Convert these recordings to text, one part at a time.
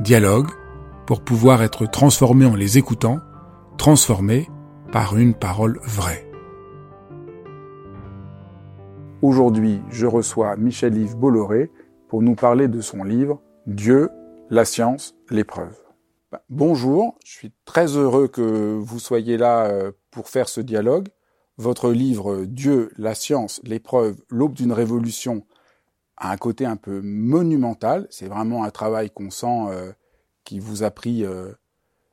Dialogue pour pouvoir être transformé en les écoutant, transformé par une parole vraie. Aujourd'hui, je reçois Michel-Yves Bolloré pour nous parler de son livre Dieu, la science, l'épreuve. Ben, bonjour, je suis très heureux que vous soyez là euh, pour faire ce dialogue. Votre livre Dieu, la science, l'épreuve, l'aube d'une révolution un côté un peu monumental. C'est vraiment un travail qu'on sent euh, qui vous a pris euh,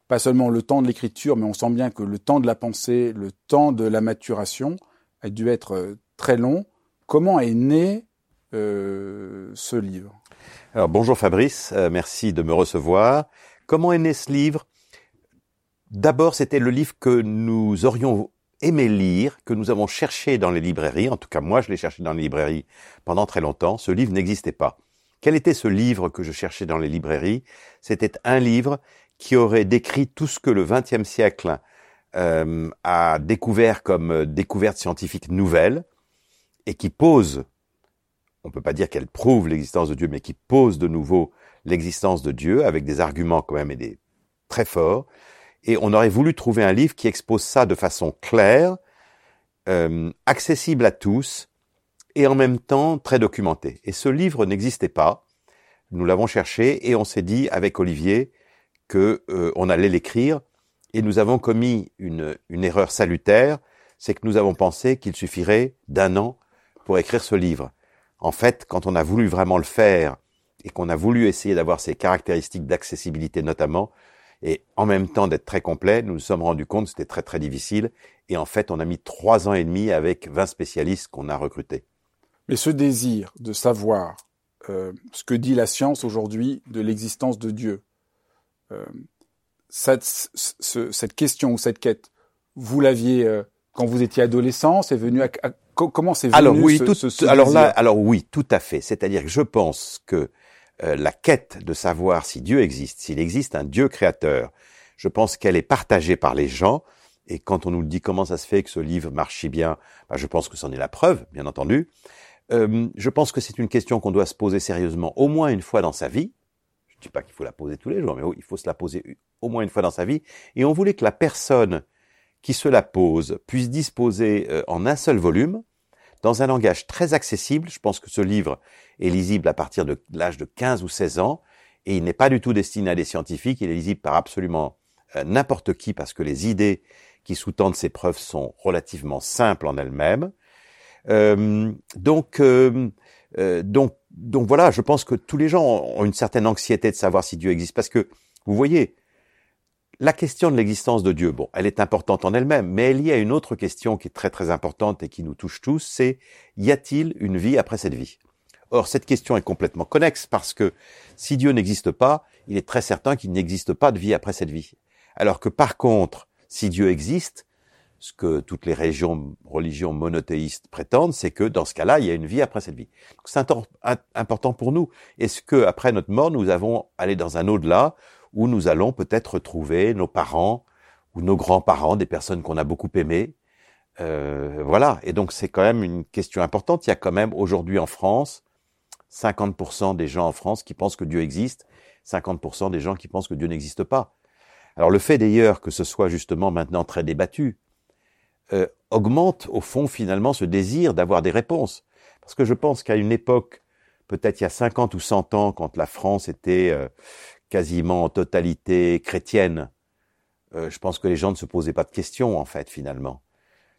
pas seulement le temps de l'écriture, mais on sent bien que le temps de la pensée, le temps de la maturation a dû être très long. Comment est né euh, ce livre? Alors bonjour Fabrice, euh, merci de me recevoir. Comment est né ce livre? D'abord, c'était le livre que nous aurions aimé lire, que nous avons cherché dans les librairies. En tout cas, moi, je l'ai cherché dans les librairies pendant très longtemps. Ce livre n'existait pas. Quel était ce livre que je cherchais dans les librairies? C'était un livre qui aurait décrit tout ce que le XXe siècle euh, a découvert comme découverte scientifique nouvelle, et qui pose, on ne peut pas dire qu'elle prouve l'existence de Dieu, mais qui pose de nouveau l'existence de Dieu avec des arguments quand même et des très forts. Et on aurait voulu trouver un livre qui expose ça de façon claire, euh, accessible à tous et en même temps très documenté. Et ce livre n'existait pas. Nous l'avons cherché et on s'est dit avec Olivier que euh, on allait l'écrire et nous avons commis une, une erreur salutaire, c'est que nous avons pensé qu'il suffirait d'un an pour écrire ce livre. En fait, quand on a voulu vraiment le faire et qu'on a voulu essayer d'avoir ces caractéristiques d'accessibilité notamment, et en même temps d'être très complet, nous nous sommes rendus compte que c'était très très difficile. Et en fait, on a mis trois ans et demi avec 20 spécialistes qu'on a recrutés. Mais ce désir de savoir euh, ce que dit la science aujourd'hui de l'existence de Dieu, euh, cette, cette, question ou cette quête, vous l'aviez euh, quand vous étiez adolescent, c'est venu à, comment c'est venu alors, oui, ce, tout, ce, alors là, alors oui, tout à fait. C'est-à-dire que je pense que euh, la quête de savoir si Dieu existe, s'il existe un Dieu créateur, je pense qu'elle est partagée par les gens. Et quand on nous dit comment ça se fait que ce livre marche si bien, bah, je pense que c'en est la preuve, bien entendu. Euh, je pense que c'est une question qu'on doit se poser sérieusement au moins une fois dans sa vie. Je ne dis pas qu'il faut la poser tous les jours, mais il faut se la poser au moins une fois dans sa vie. Et on voulait que la personne qui se la pose puisse disposer euh, en un seul volume, dans un langage très accessible. Je pense que ce livre est lisible à partir de l'âge de 15 ou 16 ans, et il n'est pas du tout destiné à des scientifiques, il est lisible par absolument euh, n'importe qui, parce que les idées qui sous-tendent ces preuves sont relativement simples en elles-mêmes. Euh, donc, donc, donc voilà, je pense que tous les gens ont une certaine anxiété de savoir si Dieu existe, parce que vous voyez, la question de l'existence de Dieu, bon, elle est importante en elle-même, mais il y a une autre question qui est très très importante et qui nous touche tous, c'est y a-t-il une vie après cette vie? Or, cette question est complètement connexe parce que si Dieu n'existe pas, il est très certain qu'il n'existe pas de vie après cette vie. Alors que par contre, si Dieu existe, ce que toutes les régions, religions monothéistes prétendent, c'est que dans ce cas-là, il y a une vie après cette vie. C'est important pour nous. Est-ce que après notre mort, nous avons allé dans un au-delà où nous allons peut-être retrouver nos parents ou nos grands-parents, des personnes qu'on a beaucoup aimées. Euh, voilà, et donc c'est quand même une question importante. Il y a quand même aujourd'hui en France 50% des gens en France qui pensent que Dieu existe, 50% des gens qui pensent que Dieu n'existe pas. Alors le fait d'ailleurs que ce soit justement maintenant très débattu euh, augmente au fond finalement ce désir d'avoir des réponses. Parce que je pense qu'à une époque, peut-être il y a 50 ou 100 ans, quand la France était euh, quasiment en totalité chrétienne, euh, je pense que les gens ne se posaient pas de questions, en fait, finalement.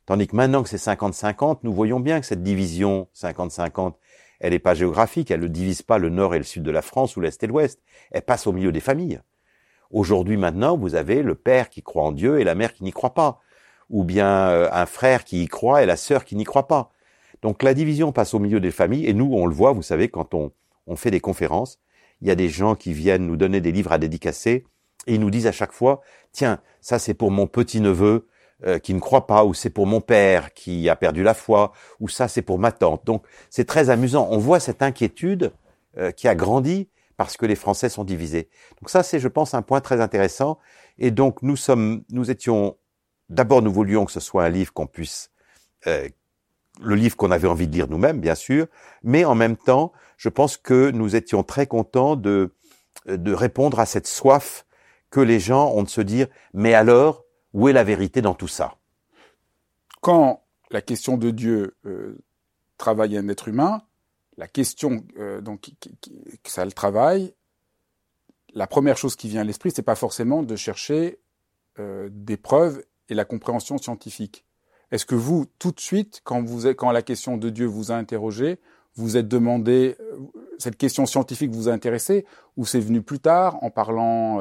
Tandis que maintenant que c'est 50-50, nous voyons bien que cette division 50-50, elle n'est pas géographique, elle ne divise pas le nord et le sud de la France ou l'est et l'ouest, elle passe au milieu des familles. Aujourd'hui maintenant, vous avez le père qui croit en Dieu et la mère qui n'y croit pas, ou bien euh, un frère qui y croit et la sœur qui n'y croit pas. Donc la division passe au milieu des familles, et nous, on le voit, vous savez, quand on, on fait des conférences, il y a des gens qui viennent nous donner des livres à dédicacer, et ils nous disent à chaque fois, tiens, ça c'est pour mon petit-neveu euh, qui ne croit pas, ou c'est pour mon père qui a perdu la foi, ou ça c'est pour ma tante. Donc c'est très amusant. On voit cette inquiétude euh, qui a grandi parce que les Français sont divisés. Donc ça c'est, je pense, un point très intéressant. Et donc nous sommes, nous étions, d'abord nous voulions que ce soit un livre qu'on puisse, euh, le livre qu'on avait envie de lire nous-mêmes, bien sûr, mais en même temps, je pense que nous étions très contents de répondre à cette soif que les gens ont de se dire, mais alors, où est la vérité dans tout ça? Quand la question de Dieu euh, travaille un être humain, la question euh, donc que ça le travaille, la première chose qui vient à l'esprit, c'est pas forcément de chercher euh, des preuves et la compréhension scientifique. Est-ce que vous, tout de suite, quand, vous, quand la question de Dieu vous a interrogé, vous êtes demandé, cette question scientifique vous a intéressé, ou c'est venu plus tard en parlant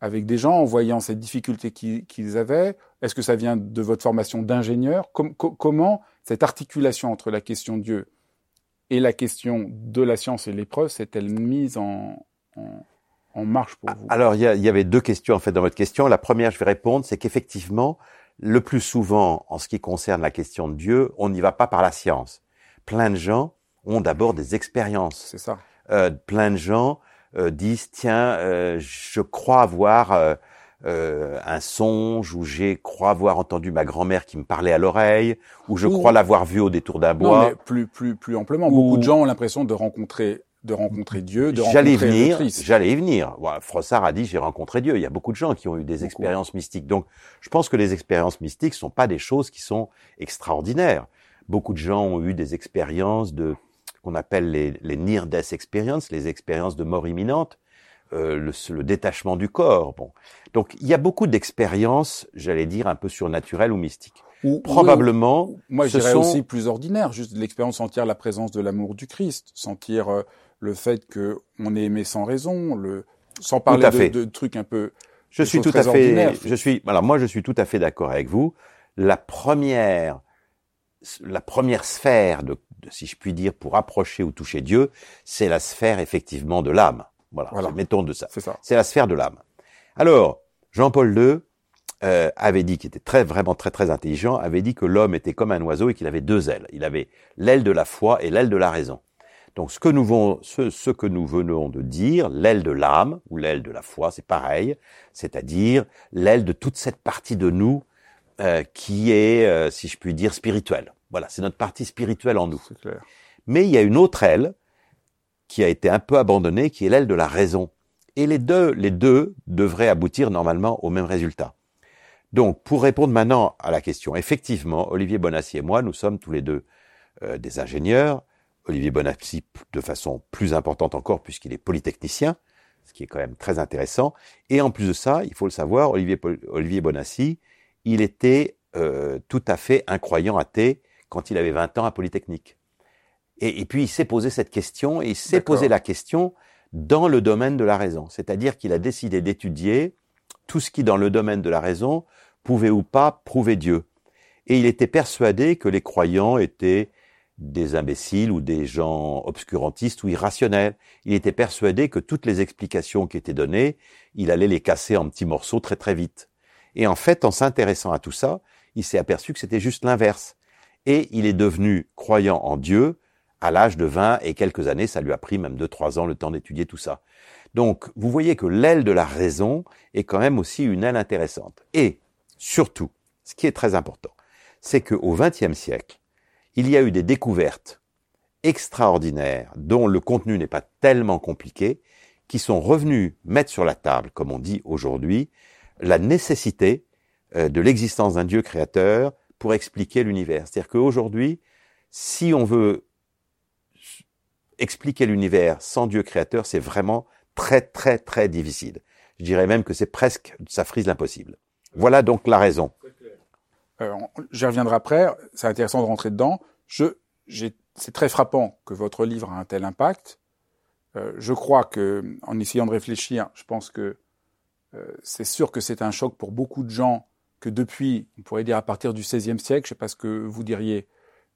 avec des gens en voyant ces difficultés qu'ils avaient? Est-ce que ça vient de votre formation d'ingénieur? Comment cette articulation entre la question de Dieu et la question de la science et l'épreuve s'est-elle mise en, en, marche pour vous? Alors, il y, y, avait deux questions en fait dans votre question. La première, je vais répondre, c'est qu'effectivement, le plus souvent, en ce qui concerne la question de Dieu, on n'y va pas par la science. Plein de gens ont d'abord des expériences. C'est ça. Euh, plein de gens euh, disent tiens, euh, je crois avoir euh, un songe ou j'ai crois avoir entendu ma grand-mère qui me parlait à l'oreille ou je crois l'avoir vu au détour d'un bois. Non, mais plus plus plus amplement. Beaucoup de gens ont l'impression de rencontrer de rencontrer Dieu, de rencontrer venir, J'allais y venir. Voilà, Frossard a dit j'ai rencontré Dieu. Il y a beaucoup de gens qui ont eu des expériences mystiques. Donc, je pense que les expériences mystiques sont pas des choses qui sont extraordinaires. Beaucoup de gens ont eu des expériences de qu'on appelle les, les near death experiences, les expériences de mort imminente, euh, le, le, détachement du corps. Bon, donc il y a beaucoup d'expériences, j'allais dire un peu surnaturelles ou mystiques. Ou, Probablement. moi, je dirais aussi plus ordinaire, juste l'expérience sentir la présence de l'amour du Christ, sentir euh, le fait que on est aimé sans raison, le sans parler de, de, trucs un peu. Je suis tout à fait. Je suis. Alors moi, je suis tout à fait d'accord avec vous. La première, la première sphère de si je puis dire, pour approcher ou toucher Dieu, c'est la sphère effectivement de l'âme. Voilà, mettons de ça. C'est la sphère de l'âme. Alors, Jean-Paul II euh, avait dit, qui était très vraiment très très intelligent, avait dit que l'homme était comme un oiseau et qu'il avait deux ailes. Il avait l'aile de la foi et l'aile de la raison. Donc ce que nous, ce, ce que nous venons de dire, l'aile de l'âme ou l'aile de la foi, c'est pareil, c'est-à-dire l'aile de toute cette partie de nous euh, qui est, euh, si je puis dire, spirituelle. Voilà, c'est notre partie spirituelle en nous. Clair. Mais il y a une autre aile qui a été un peu abandonnée, qui est l'aile de la raison. Et les deux, les deux devraient aboutir normalement au même résultat. Donc, pour répondre maintenant à la question, effectivement, Olivier Bonassi et moi, nous sommes tous les deux euh, des ingénieurs. Olivier Bonassi de façon plus importante encore puisqu'il est polytechnicien, ce qui est quand même très intéressant. Et en plus de ça, il faut le savoir, Olivier, Olivier Bonassi, il était euh, tout à fait incroyant athée quand il avait 20 ans à Polytechnique. Et, et puis il s'est posé cette question, et il s'est posé la question dans le domaine de la raison. C'est-à-dire qu'il a décidé d'étudier tout ce qui, dans le domaine de la raison, pouvait ou pas prouver Dieu. Et il était persuadé que les croyants étaient des imbéciles ou des gens obscurantistes ou irrationnels. Il était persuadé que toutes les explications qui étaient données, il allait les casser en petits morceaux très très vite. Et en fait, en s'intéressant à tout ça, il s'est aperçu que c'était juste l'inverse et il est devenu croyant en Dieu à l'âge de 20 et quelques années, ça lui a pris même 2-3 ans le temps d'étudier tout ça. Donc, vous voyez que l'aile de la raison est quand même aussi une aile intéressante. Et, surtout, ce qui est très important, c'est qu'au XXe siècle, il y a eu des découvertes extraordinaires dont le contenu n'est pas tellement compliqué, qui sont revenus mettre sur la table, comme on dit aujourd'hui, la nécessité euh, de l'existence d'un Dieu créateur pour expliquer l'univers. C'est-à-dire qu'aujourd'hui, si on veut expliquer l'univers sans Dieu créateur, c'est vraiment très très très difficile. Je dirais même que c'est presque, ça frise l'impossible. Voilà donc la raison. Euh, J'y reviendrai après. C'est intéressant de rentrer dedans. Je, c'est très frappant que votre livre a un tel impact. Euh, je crois que, en essayant de réfléchir, je pense que euh, c'est sûr que c'est un choc pour beaucoup de gens que depuis, on pourrait dire à partir du XVIe siècle, je ne sais pas ce que vous diriez,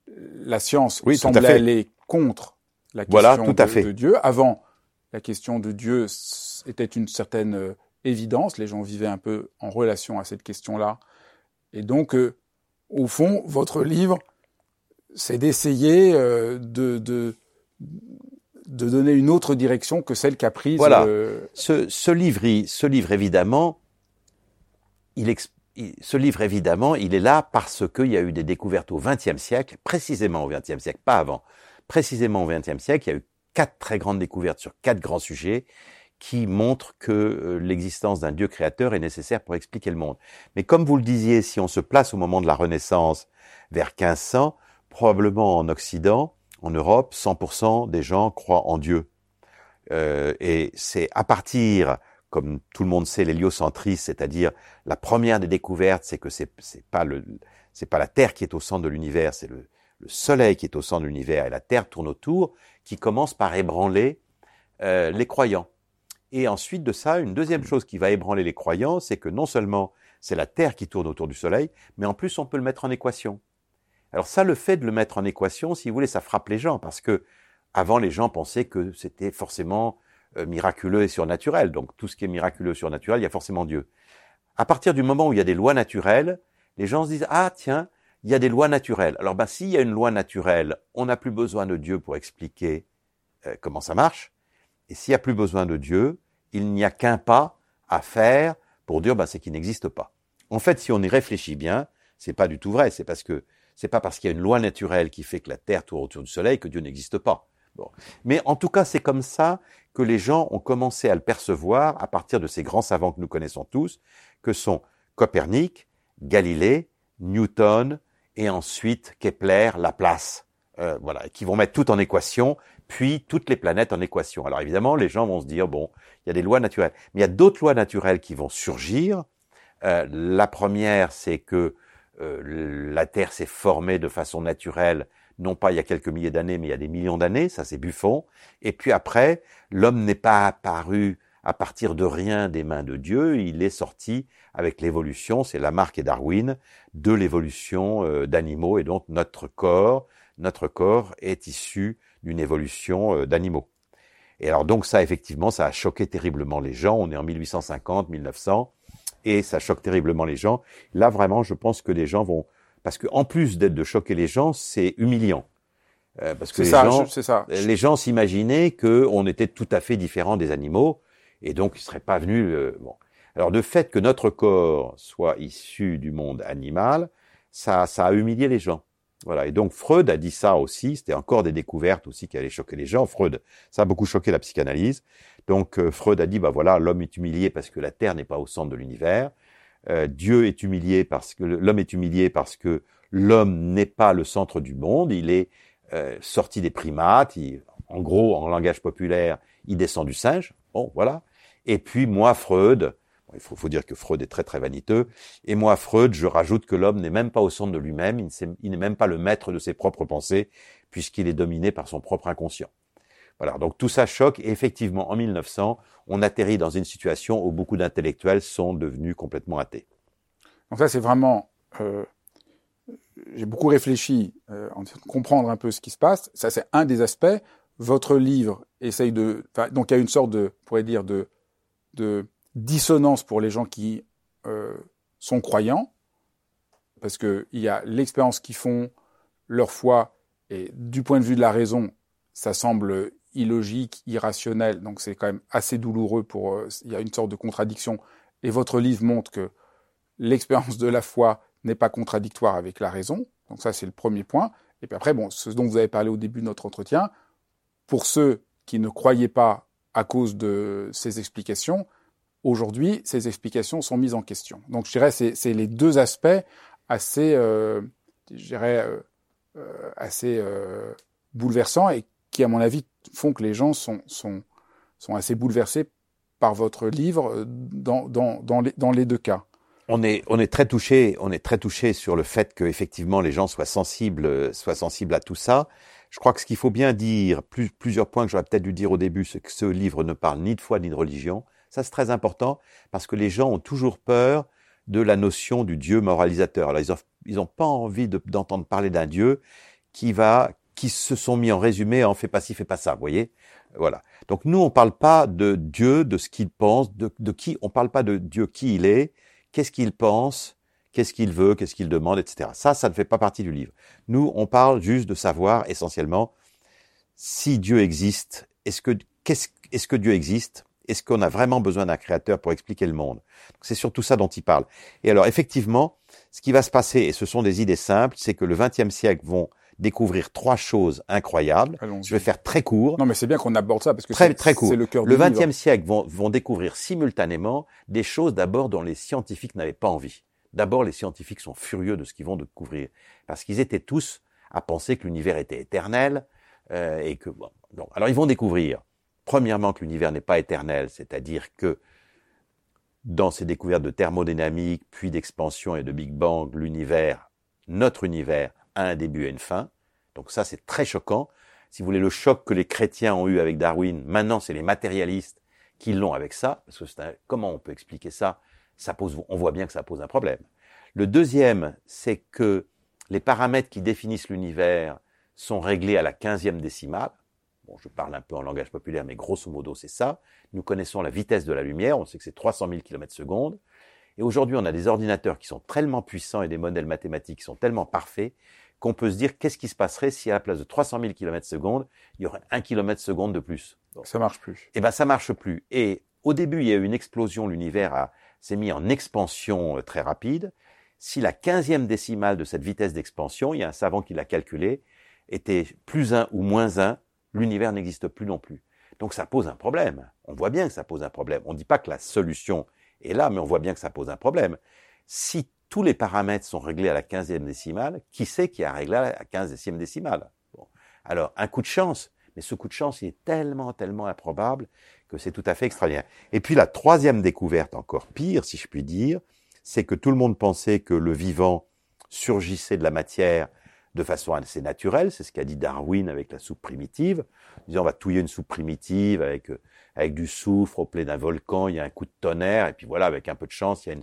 la science oui, semblait aller contre la question voilà, tout à de, fait. de Dieu. Avant, la question de Dieu était une certaine euh, évidence. Les gens vivaient un peu en relation à cette question-là. Et donc, euh, au fond, votre livre, c'est d'essayer euh, de, de, de donner une autre direction que celle qu'a prise. Voilà. euh, Ce, ce livre, il- ce livre évidemment, il- ce livre évidemment, il est là parce qu'il y a eu des découvertes au XXe siècle, précisément au XXe siècle, pas avant, précisément au XXe siècle, il y a eu quatre très grandes découvertes sur quatre grands sujets qui montrent que euh, l'existence d'un Dieu créateur est nécessaire pour expliquer le monde. Mais comme vous le disiez, si on se place au moment de la Renaissance vers 1500, probablement en Occident, en Europe, 100% des gens croient en Dieu. Euh, et c'est à partir, comme tout le monde sait, l'héliocentrisme, c'est-à-dire la première des découvertes, c'est que c'est c'est pas le c'est pas la Terre qui est au centre de l'univers, c'est le, le Soleil qui est au centre de l'univers et la Terre tourne autour, qui commence par ébranler euh, les croyants. Et ensuite de ça, une deuxième chose qui va ébranler les croyants, c'est que non seulement c'est la Terre qui tourne autour du Soleil, mais en plus on peut le mettre en équation. Alors ça, le fait de le mettre en équation, si vous voulez, ça frappe les gens, parce que avant, les gens pensaient que c'était forcément euh, miraculeux et surnaturel. Donc tout ce qui est miraculeux et surnaturel, il y a forcément Dieu. À partir du moment où il y a des lois naturelles, les gens se disent ah tiens, il y a des lois naturelles. Alors ben s'il y a une loi naturelle, on n'a plus besoin de Dieu pour expliquer euh, comment ça marche. Et s'il n'y a plus besoin de Dieu, il n'y a qu'un pas à faire pour dire ben, c'est qu'il n'existe pas. En fait, si on y réfléchit bien, c'est pas du tout vrai. C'est parce que c'est pas parce qu'il y a une loi naturelle qui fait que la Terre tourne autour du Soleil que Dieu n'existe pas. Bon. Mais en tout cas, c'est comme ça que les gens ont commencé à le percevoir à partir de ces grands savants que nous connaissons tous, que sont Copernic, Galilée, Newton et ensuite Kepler, Laplace, euh, voilà, qui vont mettre tout en équation, puis toutes les planètes en équation. Alors évidemment, les gens vont se dire bon, il y a des lois naturelles, mais il y a d'autres lois naturelles qui vont surgir. Euh, la première, c'est que euh, la Terre s'est formée de façon naturelle, non pas il y a quelques milliers d'années, mais il y a des millions d'années, ça c'est Buffon. Et puis après, l'homme n'est pas apparu à partir de rien des mains de Dieu, il est sorti avec l'évolution, c'est Lamarck et Darwin, de l'évolution euh, d'animaux, et donc notre corps, notre corps est issu d'une évolution euh, d'animaux. Et alors donc ça, effectivement, ça a choqué terriblement les gens, on est en 1850, 1900, et ça choque terriblement les gens. Là, vraiment, je pense que les gens vont... Parce que en plus d'être de choquer les gens, c'est humiliant. Euh, parce que les ça, gens, je- ça. les gens s'imaginaient qu'on était tout à fait différents des animaux, et donc ils seraient pas venus... euh, bon. Alors le fait que notre corps soit issu du monde animal, ça, ça a humilié les gens. Voilà. Et donc Freud a dit ça aussi. C'était encore des découvertes aussi qui allaient choquer les gens. Freud, ça a beaucoup choqué la psychanalyse. Donc euh, Freud a dit bah voilà, l'homme est humilié parce que la Terre n'est pas au centre de l'univers. Euh, Dieu est humilié parce que l'homme est humilié parce que l'homme n'est pas le centre du monde. Il est euh, sorti des primates. Il- en gros, en langage populaire, il descend du singe. Bon, voilà. Et puis moi, Freud, il faut, dire que Freud est très très vaniteux. Et moi, Freud, je rajoute que l'homme n'est même pas au centre de lui-même. Il n'est même pas le maître de ses propres pensées puisqu'il est dominé par son propre inconscient. Voilà, donc tout ça choque. Et effectivement, en 1900, on atterrit dans une situation où beaucoup d'intellectuels sont devenus complètement athées. Donc ça, c'est vraiment... euh, J'ai beaucoup réfléchi euh, en comprendre un peu ce qui se passe. Ça, c'est un des aspects. Votre livre essaye de... donc il y a une sorte de, pourrait dire, de, de dissonance pour les gens qui euh, sont croyants, parce qu'il y a l'expérience qu'ils font, leur foi, et du point de vue de la raison, ça semble illogique, irrationnel, donc c'est quand même assez douloureux pour... euh, il y a une sorte de contradiction. Et votre livre montre que l'expérience de la foi n'est pas contradictoire avec la raison. Donc ça, c'est le premier point. Et puis après, bon, ce dont vous avez parlé au début de notre entretien, pour ceux qui ne croyaient pas à cause de ces explications, aujourd'hui, ces explications sont mises en question. Donc je dirais c'est les deux aspects assez, euh, euh, euh, assez euh, bouleversants et qui, à mon avis, font que les gens sont, sont sont assez bouleversés par votre livre dans, dans, dans, les, dans les deux cas. On est, on est très touché, on est très touché sur le fait que effectivement les gens soient sensibles, soient sensibles à tout ça. Je crois que ce qu'il faut bien dire, plus, plusieurs points que j'aurais peut-être dû dire au début, c'est que ce livre ne parle ni de foi ni de religion. Ça, c'est très important parce que les gens ont toujours peur de la notion du Dieu moralisateur. Alors, ils n'ont pas envie d'entendre parler d'un Dieu qui va, qui se sont mis en résumé en fait pas ci, fait pas ça, vous voyez? Voilà. Donc nous, on parle pas de Dieu, de ce qu'il pense, de, de qui, on parle pas de Dieu qui il est, qu'est-ce qu'il pense, qu'est-ce qu'il veut, qu'est-ce qu'il demande, etc. Ça, ça ne fait pas partie du livre. Nous, on parle juste de savoir essentiellement si Dieu existe, est-ce que, qu'est-ce, est-ce que Dieu existe? Est-ce qu'on a vraiment besoin d'un créateur pour expliquer le monde? C'est surtout ça dont il parle. Et alors, effectivement, ce qui va se passer, et ce sont des idées simples, c'est que le XXe siècle vont découvrir trois choses incroyables. Je vais faire très court. Non, mais c'est bien qu'on aborde ça parce que très très court. le cœur. Le XXe siècle vont, vont découvrir simultanément des choses d'abord dont les scientifiques n'avaient pas envie. D'abord, les scientifiques sont furieux de ce qu'ils vont découvrir parce qu'ils étaient tous à penser que l'univers était éternel euh, et que bon. Alors ils vont découvrir premièrement que l'univers n'est pas éternel, c'est-à-dire que dans ces découvertes de thermodynamique, puis d'expansion et de Big Bang, l'univers, notre univers, a un début et une fin. Donc ça, c'est très choquant. Si vous voulez, le choc que les chrétiens ont eu avec Darwin, maintenant, c'est les matérialistes qui l'ont avec ça. Parce que un, comment on peut expliquer ça? Ça pose, on voit bien que ça pose un problème. Le deuxième, c'est que les paramètres qui définissent l'univers sont réglés à la quinzième décimale. Bon, je parle un peu en langage populaire, mais grosso modo, c'est ça. Nous connaissons la vitesse de la lumière, on sait que c'est 300 000 km secondes. Et aujourd'hui, on a des ordinateurs qui sont tellement puissants et des modèles mathématiques qui sont tellement parfaits qu'on peut se dire qu'est-ce qui se passerait si à la place de 300 000 km secondes, il y aurait 1 km seconde de plus. Ça marche plus. Eh ben, ça marche plus. Et au début, il y a eu une explosion, l'univers s'est mis en expansion euh, très rapide. Si la quinzième décimale de cette vitesse d'expansion, il y a un savant qui l'a calculé, était plus 1 ou moins 1, l'univers n'existe plus non plus. Donc ça pose un problème. On voit bien que ça pose un problème. On ne dit pas que la solution est là, mais on voit bien que ça pose un problème. Si tous les paramètres sont réglés à la quinzième décimale, qui sait qui a réglé à la quinzième décimale? Bon. Alors, un coup de chance, mais ce coup de chance il est tellement, tellement improbable que c'est tout à fait extraordinaire. Et puis la troisième découverte, encore pire, si je puis dire, c'est que tout le monde pensait que le vivant surgissait de la matière de façon assez naturelle, c'est ce qu'a dit Darwin avec la soupe primitive, disant on va touiller une soupe primitive avec avec du soufre au plein d'un volcan, il y a un coup de tonnerre, et puis voilà, avec un peu de chance, il y a une,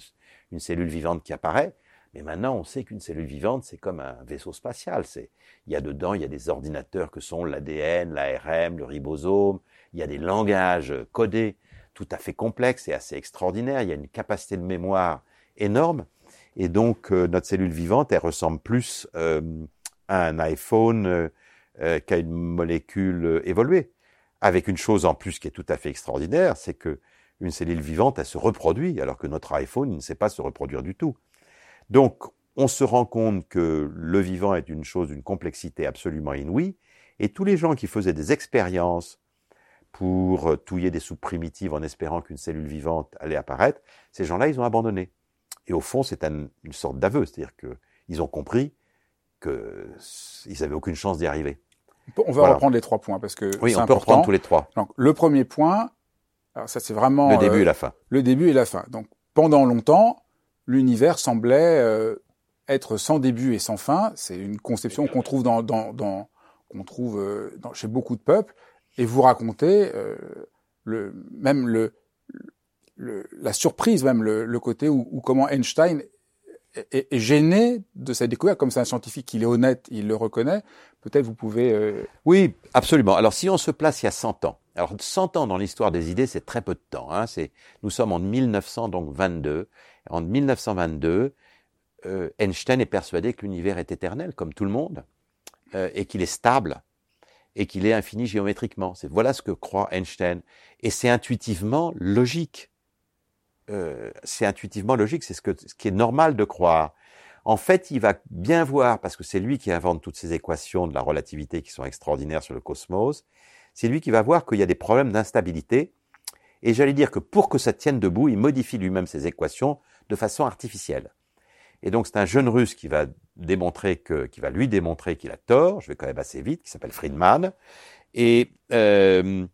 une cellule vivante qui apparaît. Mais maintenant, on sait qu'une cellule vivante, c'est comme un vaisseau spatial. C'est, il y a dedans, il y a des ordinateurs que sont l'ADN, l'ARM, le ribosome. Il y a des langages codés tout à fait complexes et assez extraordinaires. Il y a une capacité de mémoire énorme. Et donc, euh, notre cellule vivante, elle ressemble plus euh, un iPhone euh, qu'à une molécule évoluée. Avec une chose en plus qui est tout à fait extraordinaire, c'est que une cellule vivante, elle se reproduit, alors que notre iPhone ne sait pas se reproduire du tout. Donc, on se rend compte que le vivant est une chose d'une complexité absolument inouïe, et tous les gens qui faisaient des expériences pour touiller des soupes primitives en espérant qu'une cellule vivante allait apparaître, ces gens-là, ils ont abandonné. Et au fond, c'est une sorte d'aveu, c'est-à-dire qu'ils ont compris qu'ils n'avaient aucune chance d'y arriver. On va reprendre les trois points parce que oui, on peut reprendre tous les trois. Donc, le premier point, alors ça, c'est vraiment le début et la fin. Le début et la fin. Donc, pendant longtemps, l'univers semblait euh, être sans début et sans fin. C'est une conception qu'on trouve dans, dans, dans qu'on trouve euh, dans, chez beaucoup de peuples. Et vous racontez euh, le même le, le, la surprise, même le, le côté où, où, comment Einstein est, est, gêné de cette découverte. Comme c'est un scientifique, il est honnête, il le reconnaît. Peut-être vous pouvez. Oui, absolument. Alors, si on se place il y a 100 ans alors 100 ans dans l'histoire des idées, c'est très peu de temps. Hein. C'est, nous sommes en 1922. En 1922, euh, Einstein est persuadé que l'univers est éternel, comme tout le monde, euh, et qu'il est stable, et qu'il est infini géométriquement. C'est voilà ce que croit Einstein, et c'est intuitivement logique. Euh, c'est intuitivement logique, c'est ce, que, ce qui est normal de croire. En fait, il va bien voir, parce que c'est lui qui invente toutes ces équations de la relativité qui sont extraordinaires sur le cosmos, c'est lui qui va voir qu'il y a des problèmes d'instabilité. Et j'allais dire que pour que ça tienne debout, il modifie lui-même ses équations de façon artificielle. Et donc c'est un jeune russe qui va démontrer que, qui va lui démontrer qu'il a tort. Je vais quand même assez vite, qui s'appelle Friedman. Et, euh,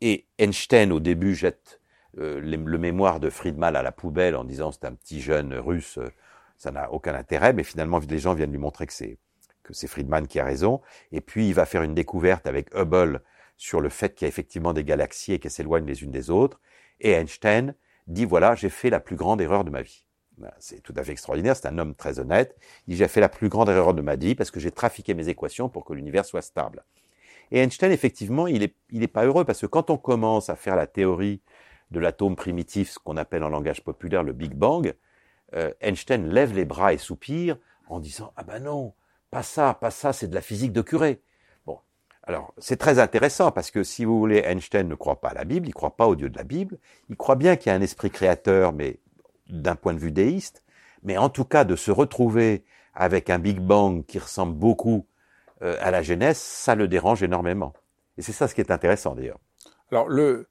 Et Einstein, au début, jette euh, le mémoire de Friedman à la poubelle en disant c'est un petit jeune russe, euh, ça n'a aucun intérêt, mais finalement, les gens viennent lui montrer que c'est que c'est Friedman qui a raison. Et puis, il va faire une découverte avec Hubble sur le fait qu'il y a effectivement des galaxies et qu'elles s'éloignent les unes des autres. Et Einstein dit, voilà, j'ai fait la plus grande erreur de ma vie. Ben, c'est tout à fait extraordinaire, c'est un homme très honnête. Il dit, j'ai fait la plus grande erreur de ma vie parce que j'ai trafiqué mes équations pour que l'univers soit stable. Et Einstein, effectivement, il est, il est pas heureux parce que quand on commence à faire la théorie de l'atome primitif, ce qu'on appelle en langage populaire le Big Bang, euh, Einstein lève les bras et soupire en disant, ah ben non, pas ça, pas ça, c'est de la physique de curé. Bon. Alors, c'est très intéressant parce que si vous voulez, Einstein ne croit pas à la Bible, il croit pas au Dieu de la Bible, il croit bien qu'il y a un esprit créateur, mais d'un point de vue déiste, mais en tout cas de se retrouver avec un Big Bang qui ressemble beaucoup euh, à la Genèse, ça le dérange énormément. Et c'est ça ce qui est intéressant d'ailleurs. Alors le,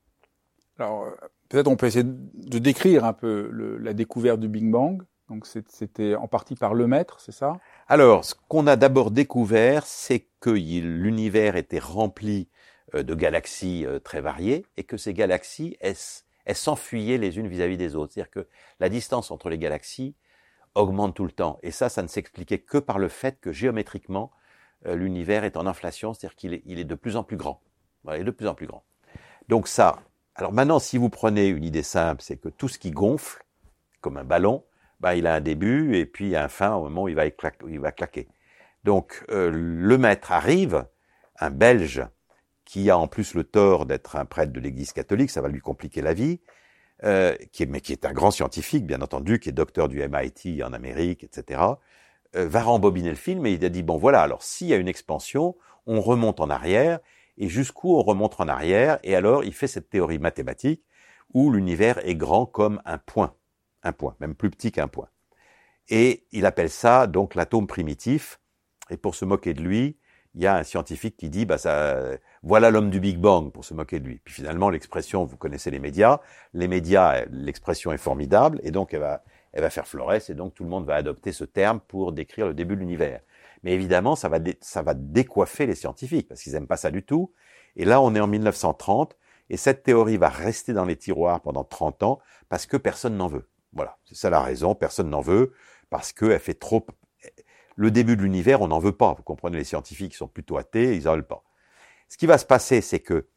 alors peut-être on peut essayer de décrire un peu le, la découverte du Big Bang. Donc c'était en partie par le maître, c'est ça? Alors ce qu'on a d'abord découvert, c'est que l'univers était rempli euh, de galaxies euh, très variées et que ces galaxies, elles, s'enfuyaient les unes vis-à-vis des autres. C'est-à-dire que la distance entre les galaxies augmente tout le temps. Et ça, ça ne s'expliquait que par le fait que géométriquement, euh, l'univers est en inflation, c'est-à-dire qu'il est, il est de plus en plus grand. il est de plus en plus grand. Donc ça, alors maintenant, si vous prenez une idée simple, c'est que tout ce qui gonfle, comme un ballon, bah, il a un début et puis un fin au moment où il va, il va claquer. Donc euh, le maître arrive, un Belge, qui a en plus le tort d'être un prêtre de l'Église catholique, ça va lui compliquer la vie, euh, qui est, mais qui est un grand scientifique, bien entendu, qui est docteur du MIT en Amérique, etc., euh, va rembobiner le film et il a dit, bon voilà, alors s'il y a une expansion, on remonte en arrière, et jusqu'où on remonte en arrière, et alors il fait cette théorie mathématique où l'univers est grand comme un point, un point, même plus petit qu'un point. Et il appelle ça donc l'atome primitif, et pour se moquer de lui, il y a un scientifique qui dit, bah ça, voilà l'homme du Big Bang, pour se moquer de lui. Puis finalement, l'expression, vous connaissez les médias, les médias, l'expression est formidable, et donc elle va, elle va faire florès, et donc tout le monde va adopter ce terme pour décrire le début de l'univers. Mais évidemment, ça va, ça va décoiffer les scientifiques, parce qu'ils n'aiment pas ça du tout. Et là, on est en 1930, et cette théorie va rester dans les tiroirs pendant 30 ans, parce que personne n'en veut. Voilà, c'est ça la raison, personne n'en veut, parce qu'elle fait trop... Le début de l'univers, on n'en veut pas. Vous comprenez, les scientifiques sont plutôt athées, ils n'en veulent pas. Ce qui va se passer, c'est que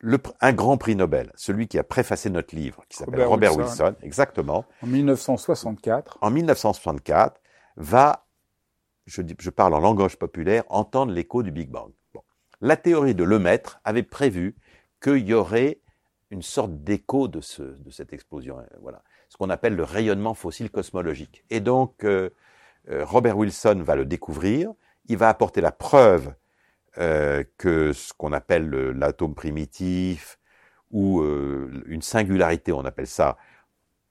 le, un grand prix Nobel, celui qui a préfacé notre livre, qui s'appelle Robert, Wilson, exactement. En 1964. En 1964, va, je, parle en langage populaire, entendre l'écho du Big Bang. Bon. La théorie de Lemaître avait prévu qu'il y aurait une sorte d'écho de, ce, de cette explosion. Voilà. Ce qu'on appelle le rayonnement fossile cosmologique. Et donc, euh, euh, Robert Wilson va le découvrir. Il va apporter la preuve euh, que ce qu'on appelle l'atome primitif ou euh, une singularité, on appelle ça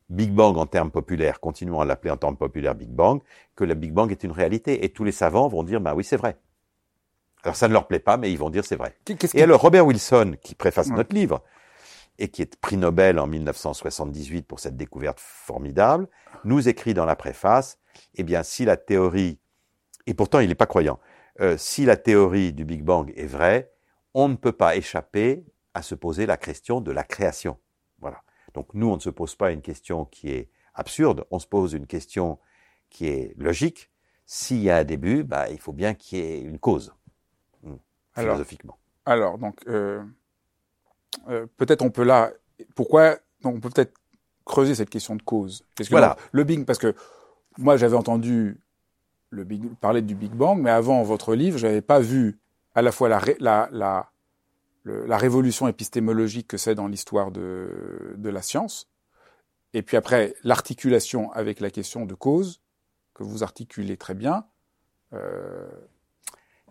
Big Bang en termes populaires, continuons à l'appeler en termes populaires Big Bang, que le Big Bang est une réalité. Et tous les savants vont dire, bah oui, c'est vrai. Alors ça ne leur plaît pas, mais ils vont dire c'est vrai. Et alors Robert Wilson, qui préface notre livre, et qui est prix Nobel en 1978 pour cette découverte formidable, nous écrit dans la préface, eh bien, si la théorie, et pourtant il n'est pas croyant, euh, si la théorie du Big Bang est vraie, on ne peut pas échapper à se poser la question de la création. Donc nous, on ne se pose pas une question qui est absurde, on se pose une question qui est logique. S'il y a un début, bah, il faut bien qu'il y ait une cause, hmm, philosophiquement. Alors, donc, euh, euh, peut-être on peut là, pourquoi, donc on peut peut-être creuser cette question de cause. Que voilà. le Big, parce que moi j'avais entendu le Big, parler du Big Bang, mais avant votre livre, j'avais pas vu à la fois la, la, la, la révolution épistémologique que c'est dans l'histoire de, la science, et puis après l'articulation avec la question de cause, que vous articulez très bien. Euh...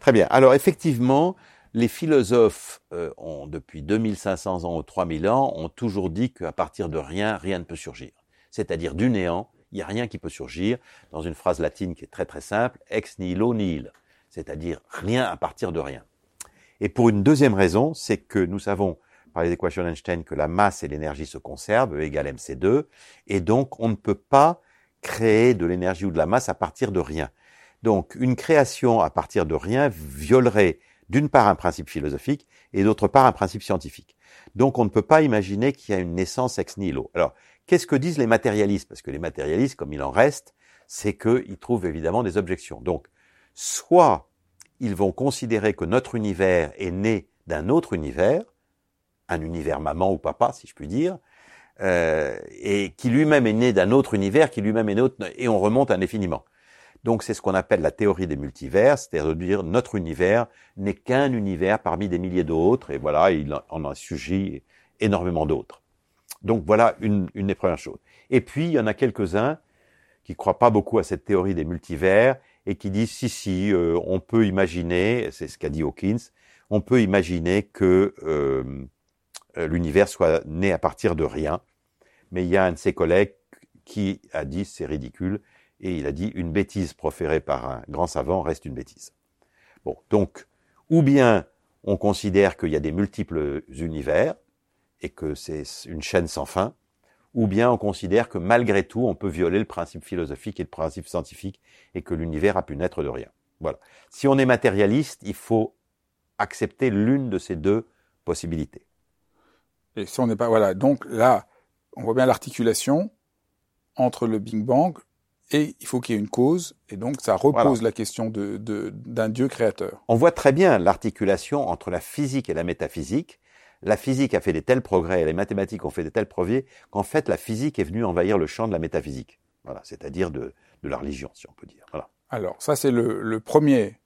Très bien. Alors effectivement, les philosophes euh, ont, depuis 2500 ans ou 3000 ans, ont toujours dit qu'à partir de rien, rien ne peut surgir. C'est-à-dire du néant, il n'y a rien qui peut surgir dans une phrase latine qui est très très simple, ex nihilo nihil, c'est-à-dire rien à partir de rien. Et pour une deuxième raison, c'est que nous savons par les équations d'Einstein que la masse et l'énergie se conservent, E égale mc2, et donc on ne peut pas créer de l'énergie ou de la masse à partir de rien. Donc une création à partir de rien violerait d'une part un principe philosophique et d'autre part un principe scientifique. Donc on ne peut pas imaginer qu'il y a une naissance ex nihilo. Alors, qu'est-ce que disent les matérialistes? Parce que les matérialistes, comme il en reste, c'est qu'ils trouvent évidemment des objections. Donc, soit ils vont considérer que notre univers est né d'un autre univers, un univers maman ou papa, si je puis dire, euh, et qui lui-même est né d'un autre univers, qui lui-même est né, et on remonte indéfiniment. Donc c'est ce qu'on appelle la théorie des multivers, c'est-à-dire de dire notre univers n'est qu'un univers parmi des milliers d'autres, et voilà, il en a surgi énormément d'autres. Donc voilà une, une des premières choses. Et puis il y en a quelques-uns qui croient pas beaucoup à cette théorie des multivers et qui disent si si, euh, on peut imaginer, c'est ce qu'a dit Hawkins, on peut imaginer que euh, euh, l'univers soit né à partir de rien. Mais il y a un de ses collègues qui a dit c'est ridicule et il a dit une bêtise proférée par un grand savant reste une bêtise. Bon, donc ou bien on considère qu'il y a des multiples univers et que c'est une chaîne sans fin, ou bien on considère que malgré tout on peut violer le principe philosophique et le principe scientifique et que l'univers a pu naître de rien. Voilà. Si on est matérialiste, il faut accepter l'une de ces deux possibilités. Et si on n'est pas, voilà, donc là, on voit bien l'articulation entre le Big Bang et il faut qu'il y ait une cause, et donc ça repose la question de, d'un Dieu créateur. On voit très bien l'articulation entre la physique et la métaphysique. La physique a fait des tels progrès, et les mathématiques ont fait des tels progrès, qu'en fait la physique est venue envahir le champ de la métaphysique. Voilà, c'est-à-dire de, de la religion, si on peut dire. Voilà. Alors, ça c'est le, le premier,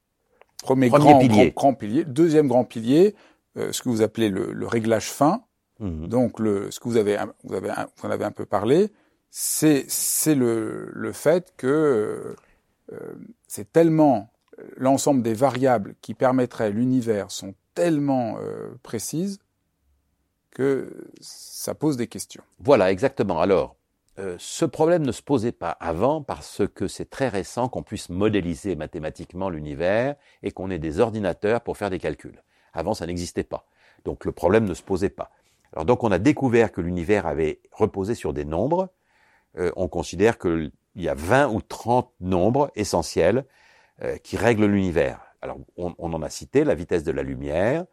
premier, grand, pilier. Grand, pilier. Deuxième grand pilier, euh, ce que vous appelez le, le réglage fin. Mhm. Donc, le, ce que vous avez, vous avez, vous en avez un peu parlé, c'est c'est le, le fait que euh, c'est tellement l'ensemble des variables qui permettraient l'univers sont tellement euh, précises que ça pose des questions. Voilà, exactement. Alors, euh, ce problème ne se posait pas avant parce que c'est très récent qu'on puisse modéliser mathématiquement l'univers et qu'on ait des ordinateurs pour faire des calculs. Avant, ça n'existait pas. Donc le problème ne se posait pas. Alors donc on a découvert que l'univers avait reposé sur des nombres. Euh, on considère qu'il y a 20 ou 30 nombres essentiels euh, qui règlent l'univers. Alors on, en a cité la vitesse de la lumière,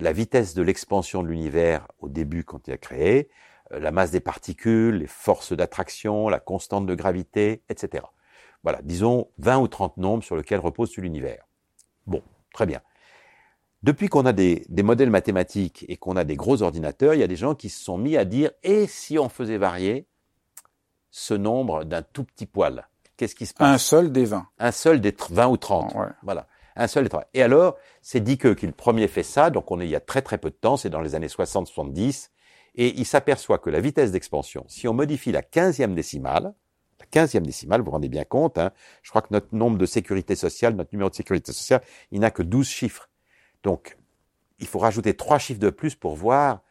la vitesse de l'expansion de l'univers au début quand il a créé, euh, la masse des particules, les forces d'attraction, la constante de gravité, etc. Voilà, disons 20 ou 30 nombres sur lesquels repose l'univers. Bon, très bien. Depuis qu'on a des, modèles mathématiques et qu'on a des gros ordinateurs, il y a des gens qui se sont mis à dire et si on faisait varier ce nombre d'un tout petit poil? Qu'est-ce qui se passe? Un seul des 20. Un seul des 20 ou 30. Voilà. Un seul 30. Et alors, c'est dit que qui le premier fait ça, donc on est il y a très très peu de temps, c'est dans les années 60-70, et il s'aperçoit que la vitesse d'expansion, si on modifie la quinzième décimale, la quinzième décimale, vous vous rendez bien compte, hein, je crois que notre nombre de sécurité sociale, notre numéro de sécurité sociale, il n'a que 12 chiffres. Donc, il faut rajouter trois chiffres de plus pour voir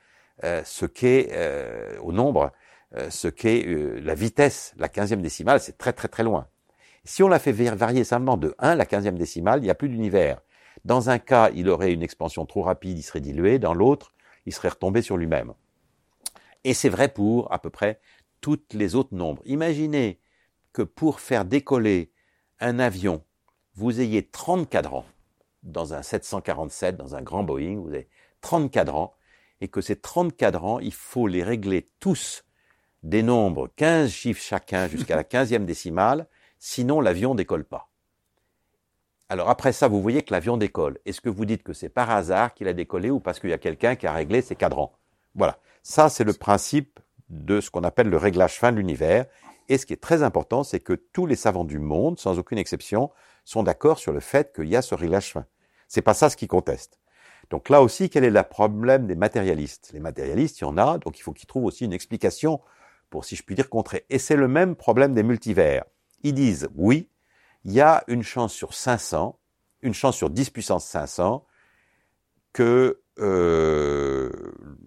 euh, ce qu'est euh, au nombre, euh, ce qu'est la vitesse, la quinzième décimale, c'est très très très loin. Si on la fait varier simplement de 1, la quinzième décimale, il n'y a plus d'univers. Dans un cas, il aurait une expansion trop rapide, il serait dilué. Dans l'autre, il serait retombé sur lui-même. Et c'est vrai pour à peu près toutes les autres nombres. Imaginez que pour faire décoller un avion, vous ayez 30 cadrans dans un 747, dans un grand Boeing, vous avez 30 cadrans, et que ces 30 cadrans, il faut les régler tous des nombres 15 chiffres chacun jusqu'à la 15e décimale, sinon l'avion décolle pas. Alors après ça, vous voyez que l'avion décolle. Est-ce que vous dites que c'est par hasard qu'il a décollé ou parce qu'il y a quelqu'un qui a réglé ses cadrans? Voilà. Ça, c'est le principe de ce qu'on appelle le réglage fin de l'univers. Et ce qui est très important, c'est que tous les savants du monde, sans aucune exception, sont d'accord sur le fait qu'il y a ce réglage fin. C'est pas ça ce qu'ils contestent. Donc là aussi, quel est le problème des matérialistes? Les matérialistes, il y en a, donc il faut qu'ils trouvent aussi une explication pour, si je puis dire, contrer. Et c'est le même problème des multivers. Ils disent, oui, il y a une chance sur 500, une chance sur 10 puissance 500, que euh,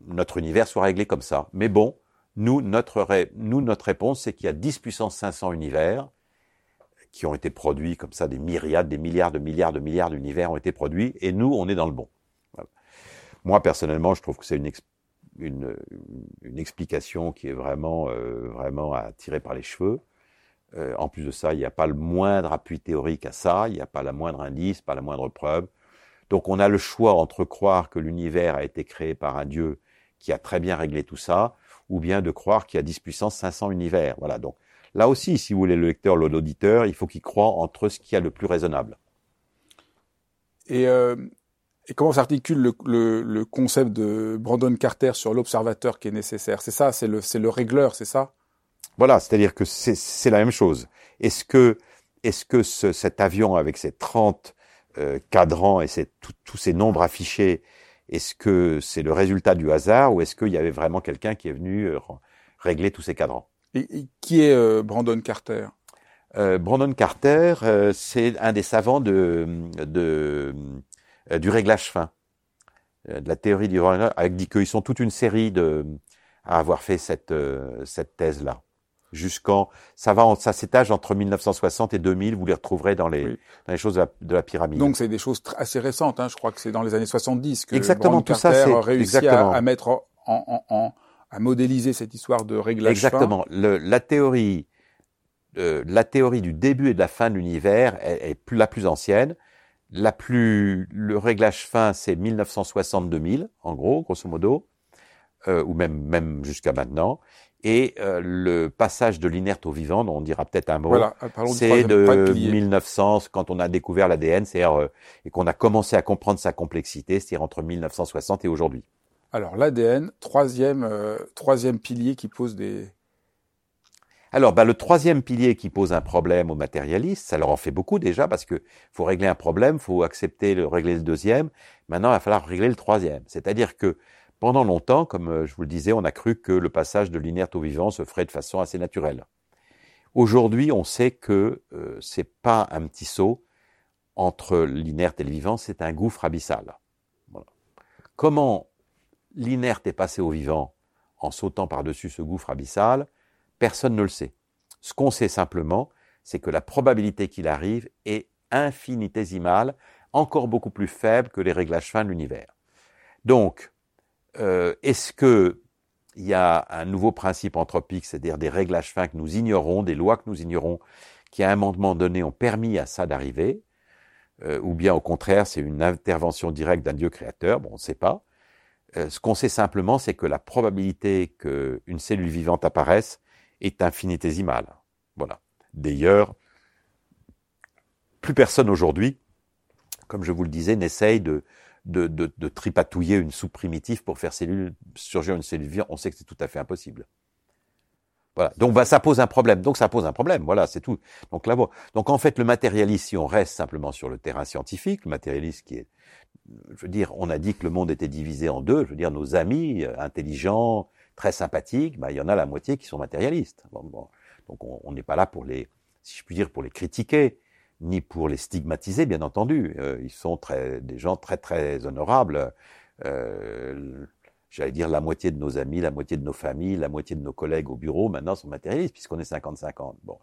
notre univers soit réglé comme ça. Mais bon, nous, notre, nous, notre réponse, c'est qu'il y a 10 puissance 500 univers qui ont été produits comme ça, des myriades, des milliards de milliards de milliards d'univers ont été produits, et nous, on est dans le bon. Moi, personnellement, je trouve que c'est une, une, une, explication qui est vraiment, euh, vraiment à tirer par les cheveux. Euh, en plus de ça, il n'y a pas le moindre appui théorique à ça, il n'y a pas la moindre indice, pas la moindre preuve. Donc on a le choix entre croire que l'univers a été créé par un Dieu qui a très bien réglé tout ça, ou bien de croire qu'il y a 10 puissance 500 univers. Voilà. Donc là aussi, si vous voulez le lecteur, l'auditeur, il faut qu'il croit entre ce qui a le plus raisonnable. Et, euh, et comment s'articule le, le, le, concept de Brandon Carter sur l'observateur qui est nécessaire? C'est ça, c'est le, le régleur, c'est ça? Voilà, c'est-à-dire que c'est, la même chose. Est-ce que, est-ce que ce, cet avion avec ses 30 euh, cadrans et ses, tous ces nombres affichés, est-ce que c'est le résultat du hasard ou est-ce qu'il y avait vraiment quelqu'un qui est venu euh, régler tous ces cadrans? Et, qui est euh, Brandon Carter? Euh, Brandon Carter, euh, c'est un des savants de, de du réglage fin, de la théorie du réglage. Dit qu'ils sont toute une série de à avoir fait cette cette thèse là. Jusqu'en ça va ça s'étage entre 1960 et 2000. Vous les retrouverez dans les dans les choses de la, de la pyramide. Donc c'est des choses assez récentes. Hein. Je crois que c'est dans les années 70 que exactement tout Carter ça c'est réussi à, à, mettre en, en, en à modéliser cette histoire de réglage Exactement. Le, la théorie, euh, la théorie du début et de la fin de l'univers est, est plus, la plus ancienne. La plus, le réglage fin, c'est 1960-2000, en gros, grosso modo, euh, ou même même jusqu'à maintenant. Et euh, le passage de l'inerte au vivant, dont on dira peut-être un mot, voilà, c'est de 1900, quand on a découvert l'ADN, c'est-à-dire euh, et qu'on a commencé à comprendre sa complexité, c'est-à-dire entre 1960 et aujourd'hui. Alors l'ADN, troisième, euh, troisième pilier qui pose des... Alors bah, le troisième pilier qui pose un problème aux matérialistes, ça leur en fait beaucoup déjà parce que faut régler un problème, faut accepter le régler le deuxième. Maintenant, il va falloir régler le troisième. C'est-à-dire que pendant longtemps, comme euh, je vous le disais, on a cru que le passage de l'inerte au vivant se ferait de façon assez naturelle. Aujourd'hui, on sait que euh, c'est pas un petit saut entre l'inerte et le vivant, c'est un gouffre abyssal. Comment l'inerte est passé au vivant en sautant par-dessus ce gouffre abyssal, personne ne le sait. Ce qu'on sait simplement, c'est que la probabilité qu'il arrive est infinitésimale, encore beaucoup plus faible que les réglages fins de l'univers. Donc, euh, est-ce que il y a un nouveau principe anthropique, c'est-à-dire des réglages fins que nous ignorons, des lois que nous ignorons, qui à un moment donné ont permis à ça d'arriver, euh, ou bien au contraire c'est une intervention directe d'un Dieu créateur, bon on ne sait pas. Euh, ce qu'on sait simplement, c'est que la probabilité qu'une cellule vivante apparaisse est infinitésimale. Voilà. D'ailleurs, plus personne aujourd'hui, comme je vous le disais, n'essaye de, de, de, de, tripatouiller une soupe primitive pour faire cellule, surgir une cellule vivante. On sait que c'est tout à fait impossible. Voilà. Donc bah, ça pose un problème. Donc ça pose un problème. Voilà, c'est tout. Donc là, donc en fait, le matérialiste, si on reste simplement sur le terrain scientifique, le matérialiste qui est je veux dire, on a dit que le monde était divisé en deux. Je veux dire, nos amis euh, intelligents, très sympathiques, bah, il y en a la moitié qui sont matérialistes. Bon, bon. Donc on n'est pas là pour les, si je puis dire, pour les critiquer, ni pour les stigmatiser, bien entendu. Euh, ils sont très, des gens très très honorables. Euh, J'allais dire la moitié de nos amis, la moitié de nos familles, la moitié de nos collègues au bureau maintenant sont matérialistes puisqu'on est 50-50. Bon.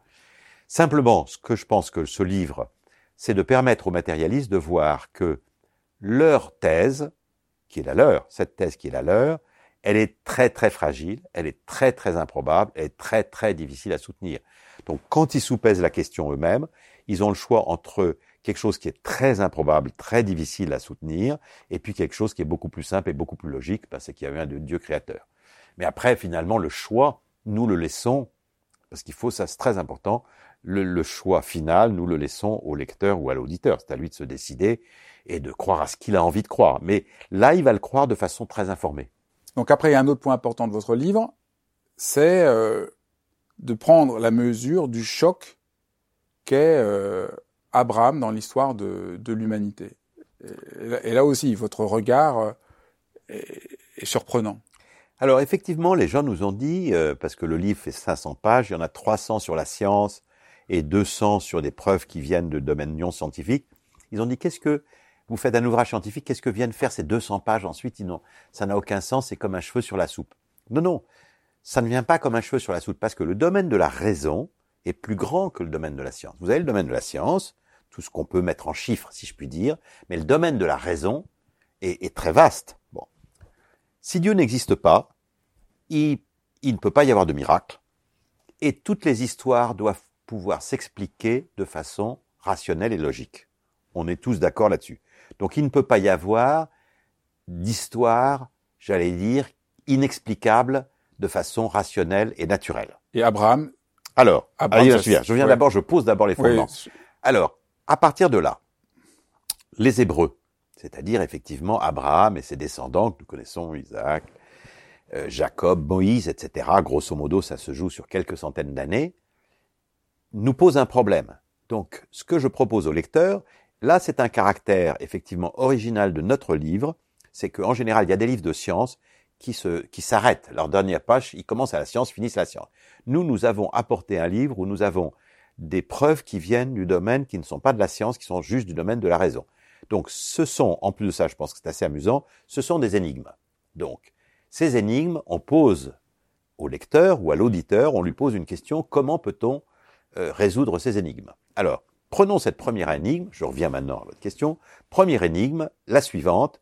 Simplement, ce que je pense que ce livre, c'est de permettre aux matérialistes de voir que leur thèse, qui est la leur, cette thèse qui est la leur, elle est très très fragile, elle est très très improbable, elle est très très difficile à soutenir. Donc quand ils soupèsent la question eux-mêmes, ils ont le choix entre quelque chose qui est très improbable, très difficile à soutenir, et puis quelque chose qui est beaucoup plus simple et beaucoup plus logique, parce qu'il y a eu un Dieu créateur. Mais après, finalement, le choix, nous le laissons, parce qu'il faut, ça c'est très important, le, le, choix final, nous le laissons au lecteur ou à l'auditeur. C'est à lui de se décider et de croire à ce qu'il a envie de croire. Mais là, il va le croire de façon très informée. Donc après, il y a un autre point important de votre livre, c'est euh, de prendre la mesure du choc qu'est euh, Abraham dans l'histoire de, l'humanité. Et, là aussi, votre regard euh, est, surprenant. Alors effectivement, les gens nous ont dit, euh, parce que le livre fait 500 pages, il y en a 300 sur la science et 200 sur des preuves qui viennent de domaines non scientifiques, ils ont dit qu'est-ce que vous faites un ouvrage scientifique, qu'est-ce que viennent faire ces 200 pages ensuite? Non, Ça n'a aucun sens, c'est comme un cheveu sur la soupe. Non, non, ça ne vient pas comme un cheveu sur la soupe, parce que le domaine de la raison est plus grand que le domaine de la science. Vous avez le domaine de la science, tout ce qu'on peut mettre en chiffres, si je puis dire, mais le domaine de la raison est, est très vaste. Bon. Si Dieu n'existe pas, il, il ne peut pas y avoir de miracle, et toutes les histoires doivent pouvoir s'expliquer de façon rationnelle et logique. On est tous d'accord là-dessus. Donc il ne peut pas y avoir d'histoire, j'allais dire, inexplicable de façon rationnelle et naturelle. Et Abraham Alors, allez, ça, je viens. Je viens ouais. d'abord, je pose d'abord les fondements. Oui, Alors, à partir de là, les Hébreux, c'est-à-dire effectivement Abraham et ses descendants que nous connaissons, Isaac, euh, Jacob, Moïse, etc., grosso modo, ça se joue sur quelques centaines d'années, nous posent un problème. Donc, ce que je propose au lecteur, là, c'est un caractère effectivement original de notre livre, c'est qu'en général, il y a des livres de science qui se, qui s'arrêtent. Leur dernière page, ils commencent à la science, finissent la science. Nous, nous avons apporté un livre où nous avons des preuves qui viennent du domaine qui ne sont pas de la science, qui sont juste du domaine de la raison. Donc, ce sont, en plus de ça, je pense que c'est assez amusant, ce sont des énigmes. Donc, ces énigmes, on pose au lecteur ou à l'auditeur, on lui pose une question, comment peut-on euh, résoudre ces énigmes? Alors, prenons cette première énigme, je reviens maintenant à votre question. Première énigme, la suivante.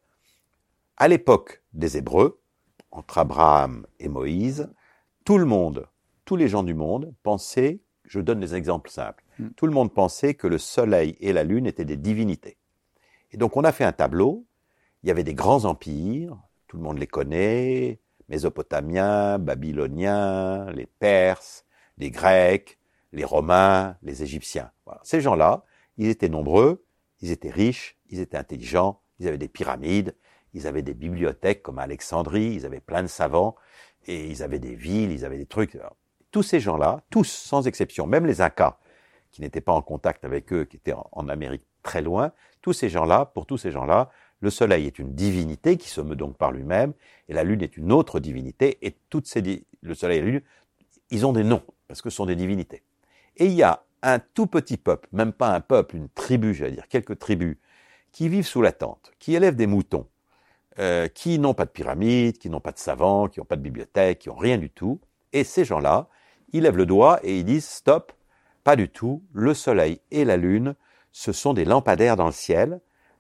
À l'époque des Hébreux, entre Abraham et Moïse, tout le monde, tous les gens du monde pensaient, je donne des exemples simples, Mm. tout le monde pensait que le soleil et la lune étaient des divinités. Et donc on a fait un tableau, il y avait des grands empires, tout le monde les connaît, Mésopotamiens, Babyloniens, les Perses, les Grecs, les Romains, les Égyptiens. Voilà. Ces gens-là, ils étaient nombreux, ils étaient riches, ils étaient intelligents, ils avaient des pyramides, ils avaient des bibliothèques comme à Alexandrie, ils avaient plein de savants, et ils avaient des villes, ils avaient des trucs. Tous ces gens-là, tous sans exception, même les Incas, qui n'étaient pas en contact avec eux, qui étaient en, Amérique très loin, tous ces gens-là, pour tous ces gens-là, le soleil est une divinité qui se meut donc par lui-même, et la lune est une autre divinité, et toutes ces, le soleil et la lune, ils ont des noms, parce que ce sont des divinités. Et il y a un tout petit peuple, même pas un peuple, une tribu, j'allais dire, quelques tribus, qui vivent sous la tente, qui élèvent des moutons, euh, qui n'ont pas de pyramide, qui n'ont pas de savants, qui n'ont pas de bibliothèque, qui n'ont rien du tout. Et ces gens-là, ils lèvent le doigt et ils disent stop, pas du tout. Le soleil et la lune, ce sont des lampadaires dans le ciel.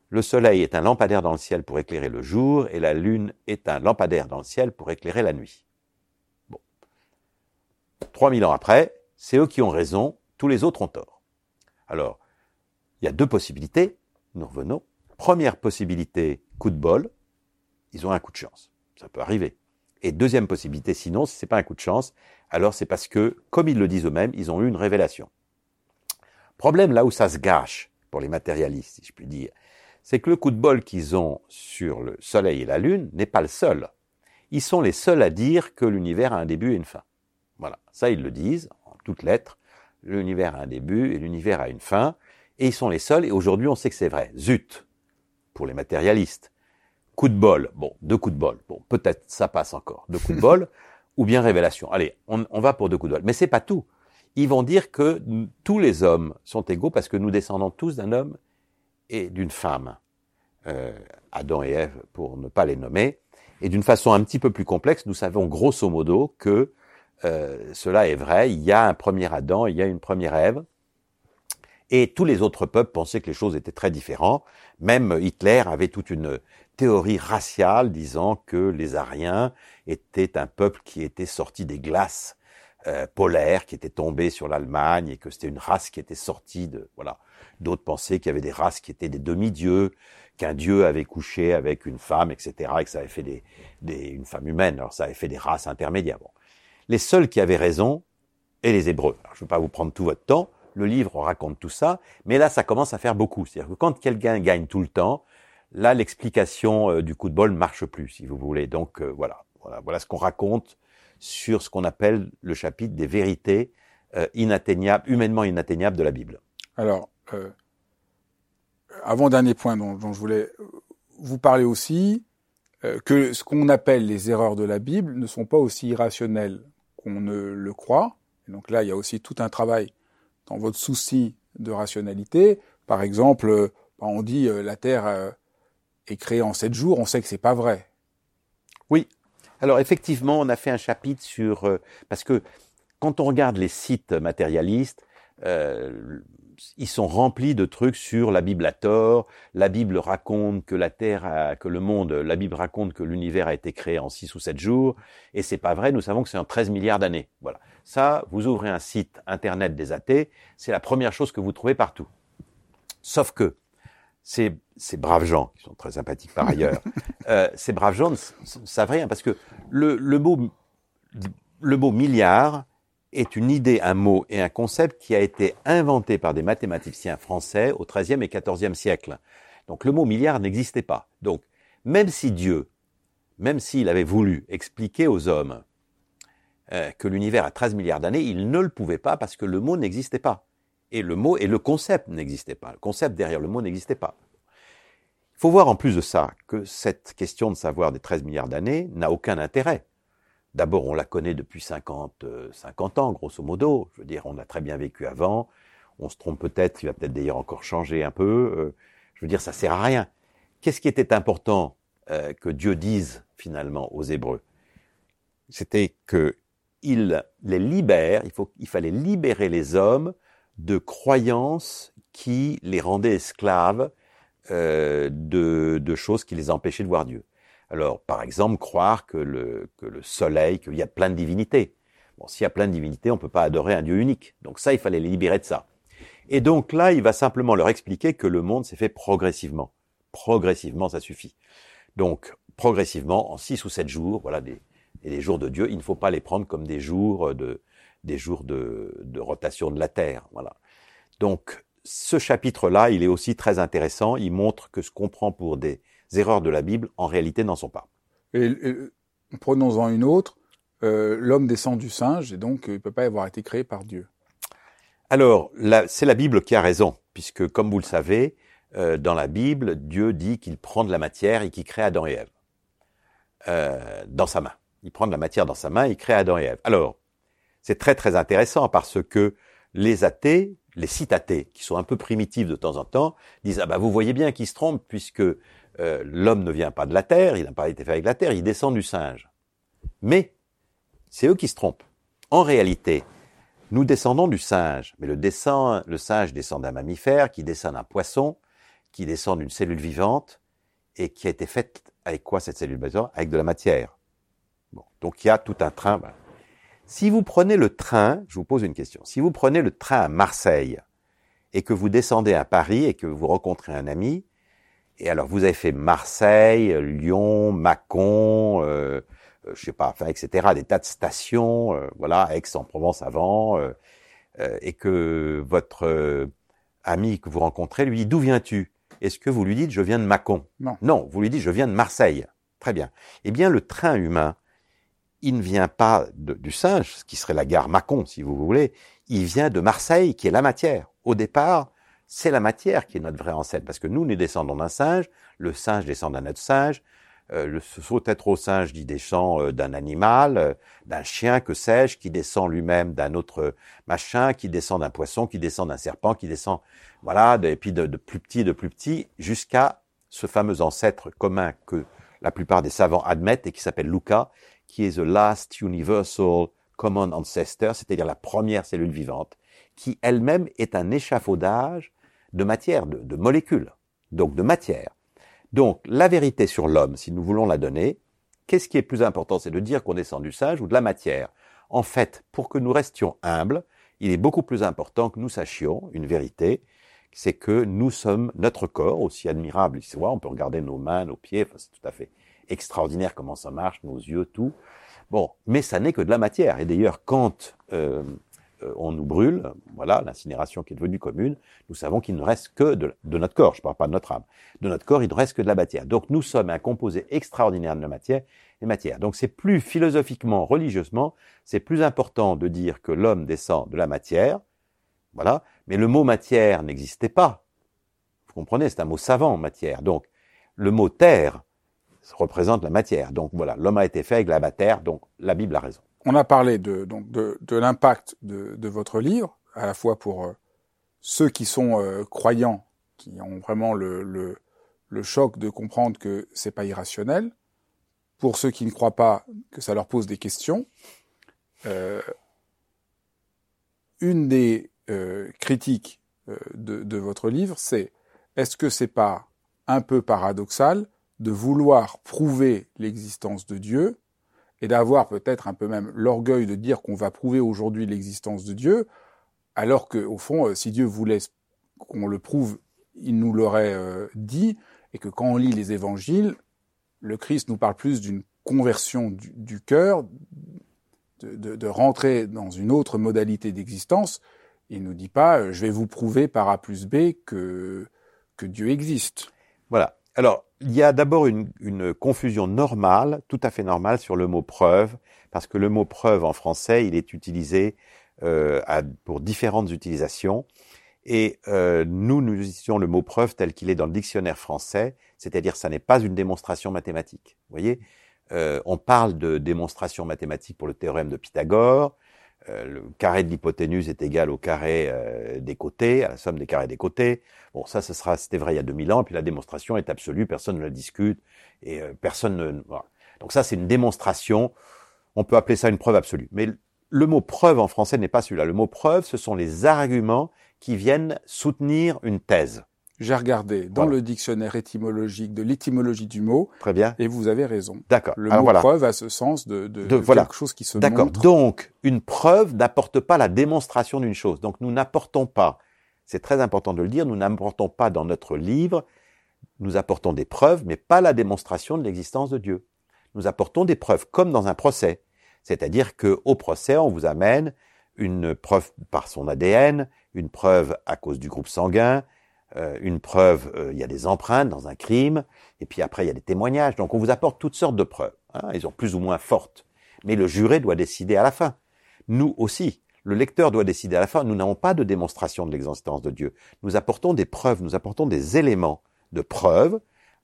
Le soleil est un lampadaire dans le ciel pour éclairer le jour et la lune est un lampadaire dans le ciel pour éclairer la nuit. Bon. 3000 ans après, c'est eux qui ont raison, tous les autres ont tort. Alors, il y a deux possibilités, nous revenons. Première possibilité, coup de bol, ils ont un coup de chance. Ça peut arriver. Et deuxième possibilité, sinon, si c'est pas un coup de chance, alors c'est parce que, comme ils le disent eux-mêmes, ils ont eu une révélation. Problème là où ça se gâche, pour les matérialistes, si je puis dire, c'est que le coup de bol qu'ils ont sur le Soleil et la Lune n'est pas le seul. Ils sont les seuls à dire que l'univers a un début et une fin. Voilà, ça ils le disent, en toutes lettres, l'univers a un début et l'univers a une fin, et ils sont les seuls, et aujourd'hui on sait que c'est vrai. Zut, pour les matérialistes. Coup de bol, bon, deux coups de bol, bon, peut-être ça passe encore, deux coups de bol, ou bien révélation. Allez, on, on va pour deux coups de bol. Mais c'est pas tout. Ils vont dire que tous les hommes sont égaux parce que nous descendons tous d'un homme et d'une femme. Euh, Adam et Ève, pour ne pas les nommer. Et d'une façon un petit peu plus complexe, nous savons grosso modo que euh, cela est vrai. Il y a un premier Adam, il y a une première Ève. Et tous les autres peuples pensaient que les choses étaient très différentes. Même Hitler avait toute une théorie raciale disant que les Ariens étaient un peuple qui était sorti des glaces euh, polaires, qui était tombé sur l'Allemagne et que c'était une race qui était sortie de voilà. D'autres pensaient qu'il y avait des races qui étaient des demi-dieux, qu'un dieu avait couché avec une femme, etc., et que ça avait fait des, des une femme humaine. Alors ça avait fait des races intermédiaires. Bon. Les seuls qui avaient raison, et les Hébreux. Alors, je ne vais pas vous prendre tout votre temps. Le livre raconte tout ça, mais là, ça commence à faire beaucoup. C'est-à-dire que quand quelqu'un gagne tout le temps, là, l'explication euh, du coup de bol marche plus, si vous voulez. Donc euh, voilà, voilà, voilà ce qu'on raconte sur ce qu'on appelle le chapitre des vérités euh, inatteignables, humainement inatteignables de la Bible. Alors, euh, avant-dernier point dont, dont je voulais vous parler aussi, euh, que ce qu'on appelle les erreurs de la Bible ne sont pas aussi irrationnelles qu'on ne le croit. Et donc là, il y a aussi tout un travail dans votre souci de rationalité. Par exemple, euh, on dit euh, la Terre est créée en sept jours, on sait que c'est pas vrai. Oui. Alors effectivement, on a fait un chapitre sur euh, parce que quand on regarde les sites matérialistes, euh, ils sont remplis de trucs sur la Bible à tort. La Bible raconte que la Terre, a, que le monde, la Bible raconte que l'univers a été créé en six ou sept jours, et c'est pas vrai. Nous savons que c'est en 13 milliards d'années. Voilà. Ça, vous ouvrez un site internet des athées, c'est la première chose que vous trouvez partout. Sauf que c'est ces braves gens, qui sont très sympathiques par ailleurs, euh, ces braves gens ne, savent rien parce que le, le, mot, le mot milliard est une idée, un mot et un concept qui a été inventé par des mathématiciens français au XIIIe et XIVe siècle. Donc le mot milliard n'existait pas. Donc même si Dieu, même s'il avait voulu expliquer aux hommes euh, que l'univers a 13 milliards d'années, il ne le pouvait pas parce que le mot n'existait pas. Et le mot et le concept n'existaient pas. Le concept derrière le mot n'existait pas. Il faut voir en plus de ça que cette question de savoir des 13 milliards d'années n'a aucun intérêt. D'abord, on la connaît depuis 50, 50 euh, ans, grosso modo. Je veux dire, on a très bien vécu avant. On se trompe peut-être, il va peut-être d'ailleurs encore changer un peu. Euh, je veux dire, ça sert à rien. Qu'est-ce qui était important euh, que Dieu dise finalement aux Hébreux? C'était qu'il les libère, il, faut, il fallait libérer les hommes de croyances qui les rendaient esclaves euh, de, de, choses qui les empêchaient de voir Dieu. Alors, par exemple, croire que le, que le soleil, qu'il y a plein de divinités. Bon, s'il y a plein de divinités, on ne peut pas adorer un Dieu unique. Donc ça, il fallait les libérer de ça. Et donc là, il va simplement leur expliquer que le monde s'est fait progressivement. Progressivement, ça suffit. Donc, progressivement, en six ou sept jours, voilà, des, et les jours de Dieu, il ne faut pas les prendre comme des jours de, des jours de, de rotation de la Terre. Voilà. Donc, ce chapitre-là, il est aussi très intéressant. Il montre que ce qu'on prend pour des erreurs de la Bible, en réalité, n'en sont pas. Et, prenons-en une autre. Euh, l'homme descend du singe et donc il ne peut pas avoir été créé par Dieu. Alors, c'est la Bible qui a raison, puisque comme vous le savez, euh, dans la Bible, Dieu dit qu'il prend de la matière et qu'il crée Adam et Ève euh, dans sa main. Il prend de la matière dans sa main et il crée Adam et Ève. Alors, c'est très très intéressant parce que les athées, les sites athées, qui sont un peu primitifs de temps en temps, disent ah bah vous voyez bien qu'ils se trompent puisque euh, l'homme ne vient pas de la terre, il n'a pas été fait avec la terre, il descend du singe. Mais c'est eux qui se trompent. En réalité, nous descendons du singe, mais le, descend, le singe descend d'un mammifère, qui descend d'un poisson, qui descend d'une cellule vivante, et qui a été faite avec quoi cette cellule? Vivante Avec de la matière. Donc il y a tout un train. Si vous prenez le train, je vous pose une question, si vous prenez le train à Marseille et que vous descendez à Paris et que vous rencontrez un ami, et alors vous avez fait Marseille, Lyon, Mâcon, euh, euh, je sais pas, enfin, etc., des tas de stations, euh, voilà, Aix-en-Provence avant, et que votre ami que vous rencontrez lui dit d'où viens-tu? Est-ce que vous lui dites je viens de Mâcon? Non. Non, vous lui dites je viens de Marseille. Très bien. Eh bien, le train humain, il ne vient pas du singe, ce qui serait la gare Mâcon, si vous voulez, il vient de Marseille, qui est la matière. Au départ, c'est la matière qui est notre vrai ancêtre, parce que nous, nous descendons d'un singe, le singe descend d'un autre singe, euh, le saut-être au singe dit descend euh, d'un animal, euh, d'un chien, que sais-je, qui descend lui-même d'un autre machin, qui descend d'un poisson, qui descend d'un serpent, qui descend, voilà, et puis de, de plus petit, de plus petit, jusqu'à ce fameux ancêtre commun que la plupart des savants admettent et qui s'appelle Luca, qui est the last universal common ancestor, c'est-à-dire la première cellule vivante, qui elle-même est un échafaudage de matière, de, molécules, donc de matière. Donc la vérité sur l'homme, si nous voulons la donner, qu'est-ce qui est plus important C'est de dire qu'on descend du singe ou de la matière. En fait, pour que nous restions humbles, il est beaucoup plus important que nous sachions une vérité, c'est que nous sommes notre corps, aussi admirable il soit, on peut regarder nos mains, nos pieds, c'est tout à fait extraordinaire comment ça marche, nos yeux, tout. Bon, mais ça n'est que de la matière. Et d'ailleurs, quand euh, euh, on nous brûle, voilà, l'incinération qui est devenue commune, nous savons qu'il ne reste que de, notre corps, je ne parle pas de notre âme, de notre corps, il ne reste que de la matière. Donc nous sommes un composé extraordinaire de la matière et matière. Donc c'est plus philosophiquement, religieusement, c'est plus important de dire que l'homme descend de la matière, voilà, mais le mot matière n'existait pas. Vous comprenez, c'est un mot savant, matière. Donc le mot terre représente la matière. Donc voilà, l'homme a été fait avec la matière, donc la Bible a raison. On a parlé de, donc de, de l'impact de, de, votre livre, à la fois pour euh, ceux qui sont euh, croyants, qui ont vraiment le, le, le, choc de comprendre que c'est pas irrationnel, pour ceux qui ne croient pas, que ça leur pose des questions. Euh, une des euh, critiques de, de votre livre, c'est est-ce que c'est pas un peu paradoxal de vouloir prouver l'existence de Dieu et d'avoir peut-être un peu même l'orgueil de dire qu'on va prouver aujourd'hui l'existence de Dieu, alors que au fond, euh, si Dieu voulait qu'on le prouve il nous l'aurait euh, dit, et que quand on lit les évangiles, le Christ nous parle plus d'une conversion du, cœur, de, rentrer dans une autre modalité d'existence. Il nous dit pas, euh, je vais vous prouver par A plus B que, que Dieu existe. Voilà. Alors, il y a d'abord une, confusion normale, tout à fait normale, sur le mot preuve, parce que le mot preuve en français, il est utilisé euh, à, pour différentes utilisations. Et euh, nous, nous utilisons le mot preuve tel qu'il est dans le dictionnaire français, c'est-à-dire ça n'est pas une démonstration mathématique. Vous voyez, euh, on parle de démonstration mathématique pour le théorème de Pythagore. Euh, le carré de l'hypoténuse est égal au carré euh, des côtés, à la somme des carrés des côtés. Bon, ça, ce sera, c'était vrai il y a 2000 ans, et puis la démonstration est absolue, personne ne la discute, et euh, personne ne... Voilà. Donc ça, c'est une démonstration, on peut appeler ça une preuve absolue. Mais le mot preuve en français n'est pas celui-là. Le mot preuve, ce sont les arguments qui viennent soutenir une thèse. J'ai regardé dans voilà. le dictionnaire étymologique de l'étymologie du mot. Très bien. Et vous avez raison. D'accord. Le Alors mot voilà. preuve a ce sens de, de, de, de voilà. quelque chose qui se montre. D'accord. Donc, une preuve n'apporte pas la démonstration d'une chose. Donc, nous n'apportons pas, c'est très important de le dire, nous n'apportons pas dans notre livre, nous apportons des preuves, mais pas la démonstration de l'existence de Dieu. Nous apportons des preuves, comme dans un procès. C'est-à-dire que au procès, on vous amène une preuve par son ADN, une preuve à cause du groupe sanguin, euh, une preuve, euh, il y a des empreintes dans un crime, et puis après il y a des témoignages. Donc on vous apporte toutes sortes de preuves. Hein, ils sont plus ou moins fortes. Mais le juré doit décider à la fin. Nous aussi, le lecteur doit décider à la fin. Nous n'avons pas de démonstration de l'existence de Dieu. Nous apportons des preuves, nous apportons des éléments de preuves.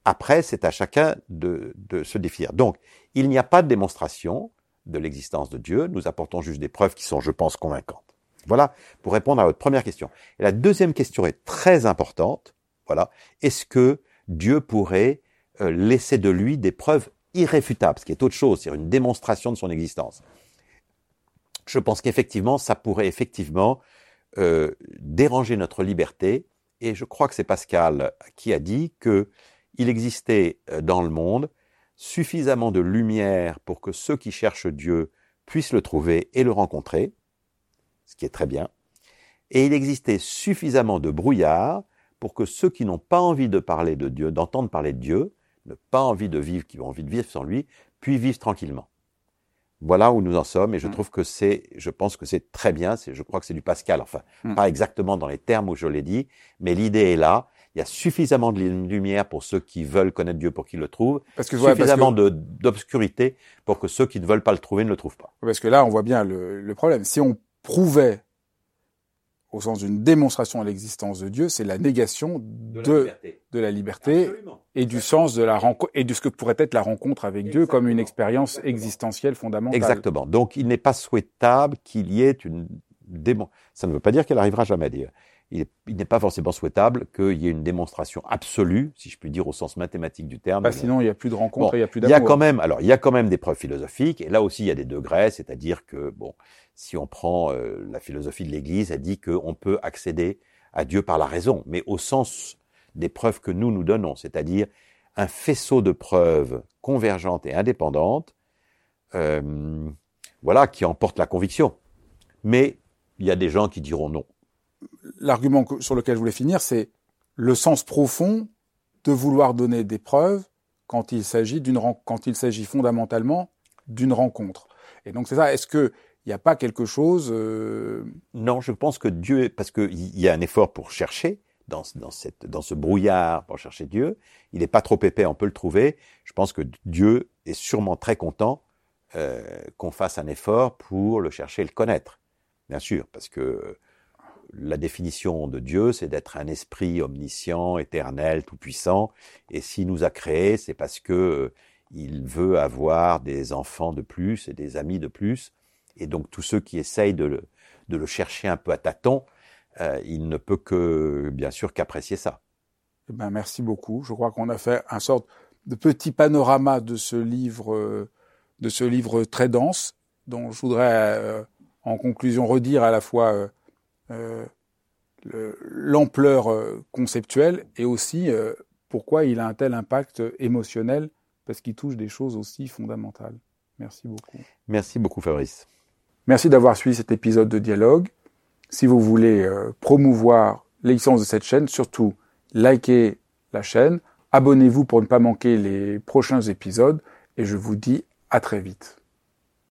Après, c'est à chacun de, de se défier. Donc, il n'y a pas de démonstration de l'existence de Dieu. Nous apportons juste des preuves qui sont, je pense, convaincantes. Voilà pour répondre à votre première question. Et la deuxième question est très importante. Voilà. Est-ce que Dieu pourrait euh, laisser de lui des preuves irréfutables, ce qui est autre chose, c'est une démonstration de son existence Je pense qu'effectivement, ça pourrait effectivement euh, déranger notre liberté. Et je crois que c'est Pascal qui a dit que il existait euh, dans le monde suffisamment de lumière pour que ceux qui cherchent Dieu puissent le trouver et le rencontrer ce qui est très bien, et il existait suffisamment de brouillard pour que ceux qui n'ont pas envie de parler de Dieu, d'entendre parler de Dieu, n'ont pas envie de vivre, qui ont envie de vivre sans lui, puissent vivre tranquillement. Voilà où nous en sommes, et je mmh. trouve que c'est, je pense que c'est très bien, je crois que c'est du Pascal, enfin, mmh. pas exactement dans les termes où je l'ai dit, mais l'idée est là, il y a suffisamment de lumière pour ceux qui veulent connaître Dieu pour qu'ils le trouvent, parce que, suffisamment ouais, d'obscurité pour que ceux qui ne veulent pas le trouver ne le trouvent pas. Parce que là, on voit bien le, le problème. Si on prouvait, au sens d'une démonstration de l'existence de Dieu, c'est la négation de, de, la liberté, de la liberté et du sens de la rencontre et de ce que pourrait être la rencontre avec Exactement. Dieu comme une expérience Exactement. existentielle fondamentale. Exactement. Donc, il n'est pas souhaitable qu'il y ait une démon. Ça ne veut pas dire qu'elle arrivera jamais à dire. Il n'est pas forcément souhaitable qu'il y ait une démonstration absolue, si je puis dire au sens mathématique du terme. Bah, sinon, il n'y a plus de rencontre, bon, il n'y a plus d'amour. Il y a quand même, alors, il y a quand même des preuves philosophiques, et là aussi, il y a des degrés, c'est-à-dire que, bon, si on prend euh, la philosophie de l'Église, elle dit qu'on peut accéder à Dieu par la raison, mais au sens des preuves que nous nous donnons, c'est-à-dire un faisceau de preuves convergentes et indépendantes, euh, voilà, qui emporte la conviction. Mais il y a des gens qui diront non. L'argument sur lequel je voulais finir, c'est le sens profond de vouloir donner des preuves quand il s'agit d'une quand il s'agit fondamentalement d'une rencontre. Et donc c'est ça. Est-ce que il n'y a pas quelque chose. Euh... Non, je pense que Dieu, parce qu'il y a un effort pour chercher dans, dans, cette, dans ce brouillard pour chercher Dieu. Il n'est pas trop épais, on peut le trouver. Je pense que Dieu est sûrement très content euh, qu'on fasse un effort pour le chercher et le connaître. Bien sûr, parce que la définition de Dieu, c'est d'être un esprit omniscient, éternel, tout-puissant. Et s'il nous a créés, c'est parce que euh, il veut avoir des enfants de plus et des amis de plus. Et donc tous ceux qui essayent de le, chercher un peu à tâtons, euh, il ne peut que, bien sûr, qu'apprécier ça. Eh ben, merci beaucoup. Je crois qu'on a fait un sorte de petit panorama de ce livre, euh, de ce livre très dense, dont je voudrais, en conclusion, redire à la fois l'ampleur conceptuelle et aussi pourquoi il a un tel impact émotionnel, parce qu'il touche des choses aussi fondamentales. Merci beaucoup. Merci beaucoup, Fabrice. Merci d'avoir suivi cet épisode de Dialogue. Si vous voulez euh, promouvoir l'existence de cette chaîne, surtout likez la chaîne, abonnez-vous pour ne pas manquer les prochains épisodes et je vous dis à très vite.